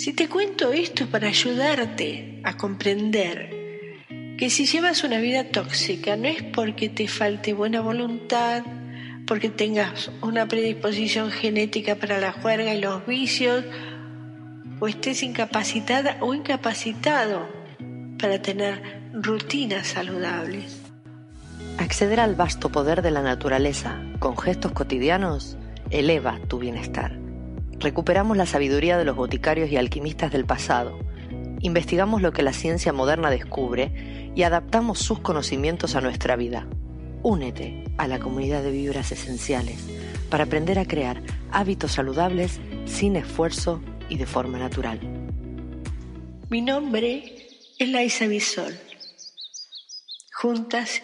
Si te cuento esto para ayudarte a comprender que si llevas una vida tóxica no es porque te falte buena voluntad, porque tengas una predisposición genética para la juerga y los vicios, o estés incapacitada o incapacitado para tener rutinas saludables. Acceder al vasto poder de la naturaleza con gestos cotidianos eleva tu bienestar. Recuperamos la sabiduría de los boticarios y alquimistas del pasado, investigamos lo que la ciencia moderna descubre y adaptamos sus conocimientos a nuestra vida. Únete a la comunidad de vibras esenciales para aprender a crear hábitos saludables sin esfuerzo y de forma natural. Mi nombre es Laisa Bisol. Juntas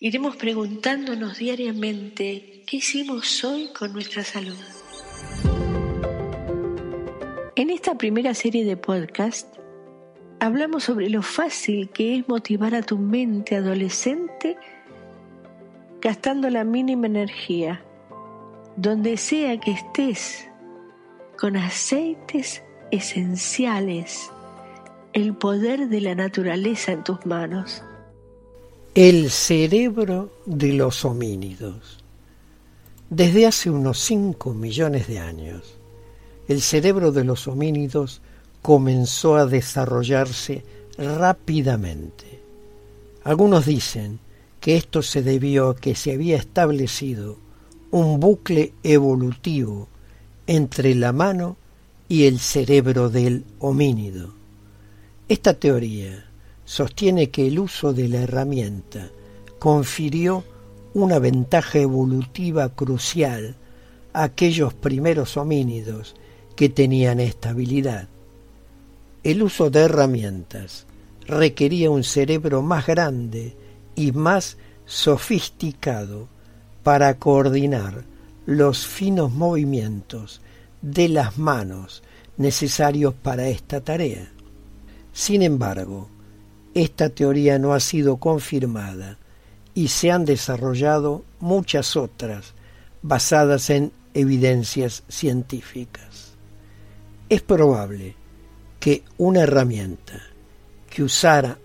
iremos preguntándonos diariamente qué hicimos hoy con nuestra salud. En esta primera serie de podcast hablamos sobre lo fácil que es motivar a tu mente adolescente gastando la mínima energía, donde sea que estés, con aceites esenciales, el poder de la naturaleza en tus manos. El cerebro de los homínidos. Desde hace unos 5 millones de años, el cerebro de los homínidos comenzó a desarrollarse rápidamente. Algunos dicen que esto se debió a que se había establecido un bucle evolutivo entre la mano y el cerebro del homínido. Esta teoría sostiene que el uso de la herramienta confirió una ventaja evolutiva crucial a aquellos primeros homínidos que tenían estabilidad. El uso de herramientas requería un cerebro más grande y más sofisticado para coordinar los finos movimientos de las manos necesarios para esta tarea. Sin embargo, esta teoría no ha sido confirmada y se han desarrollado muchas otras basadas en evidencias científicas. Es probable que una herramienta que usara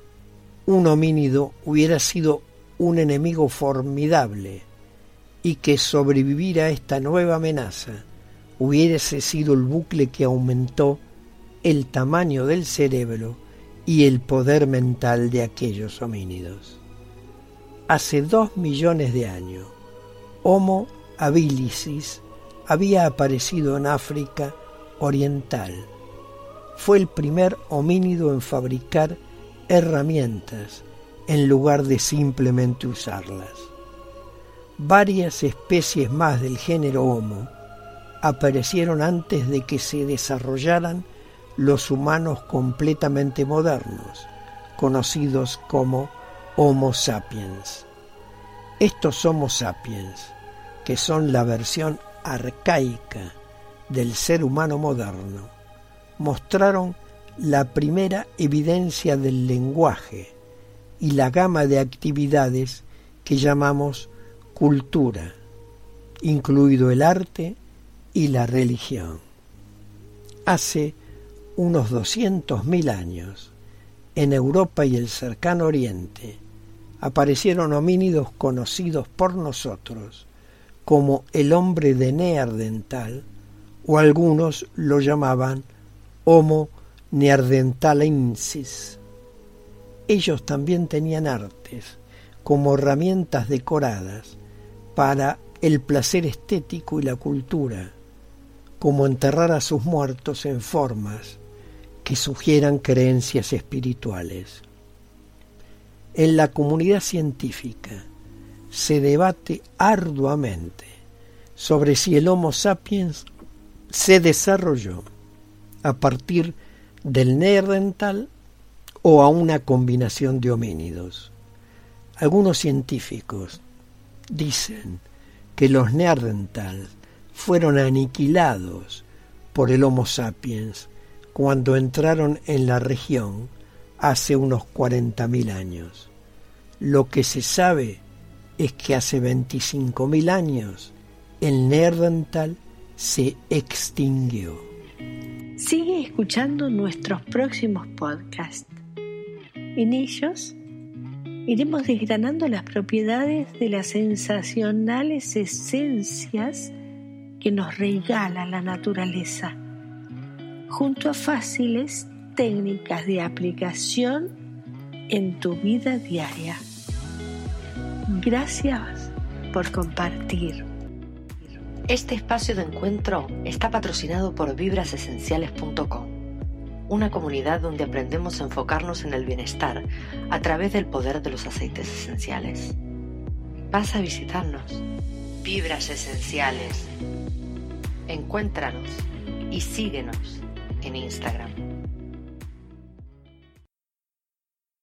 un homínido hubiera sido un enemigo formidable y que sobrevivir a esta nueva amenaza hubiese sido el bucle que aumentó el tamaño del cerebro y el poder mental de aquellos homínidos. Hace dos millones de años, Homo habilis había aparecido en África oriental. Fue el primer homínido en fabricar herramientas en lugar de simplemente usarlas. Varias especies más del género Homo aparecieron antes de que se desarrollaran los humanos completamente modernos, conocidos como Homo sapiens. Estos Homo sapiens, que son la versión arcaica del ser humano moderno mostraron la primera evidencia del lenguaje y la gama de actividades que llamamos cultura, incluido el arte y la religión. Hace unos 200.000 años, en Europa y el cercano Oriente, aparecieron homínidos conocidos por nosotros como el hombre de Neandertal, o algunos lo llamaban Homo neanderthalensis. Ellos también tenían artes como herramientas decoradas para el placer estético y la cultura, como enterrar a sus muertos en formas que sugieran creencias espirituales. En la comunidad científica, se debate arduamente sobre si el Homo sapiens se desarrolló a partir del neandertal o a una combinación de homínidos. Algunos científicos dicen que los neandertales fueron aniquilados por el Homo sapiens cuando entraron en la región hace unos 40.000 años. Lo que se sabe es que hace 25.000 años el Neandertal se extinguió. Sigue escuchando nuestros próximos podcasts. En ellos iremos desgranando las propiedades de las sensacionales esencias que nos regala la naturaleza, junto a fáciles técnicas de aplicación en tu vida diaria. Gracias por compartir. Este espacio de encuentro está patrocinado por vibrasesenciales.com, una comunidad donde aprendemos a enfocarnos en el bienestar a través del poder de los aceites esenciales. Vas a visitarnos. Vibras Esenciales. Encuéntranos y síguenos en Instagram.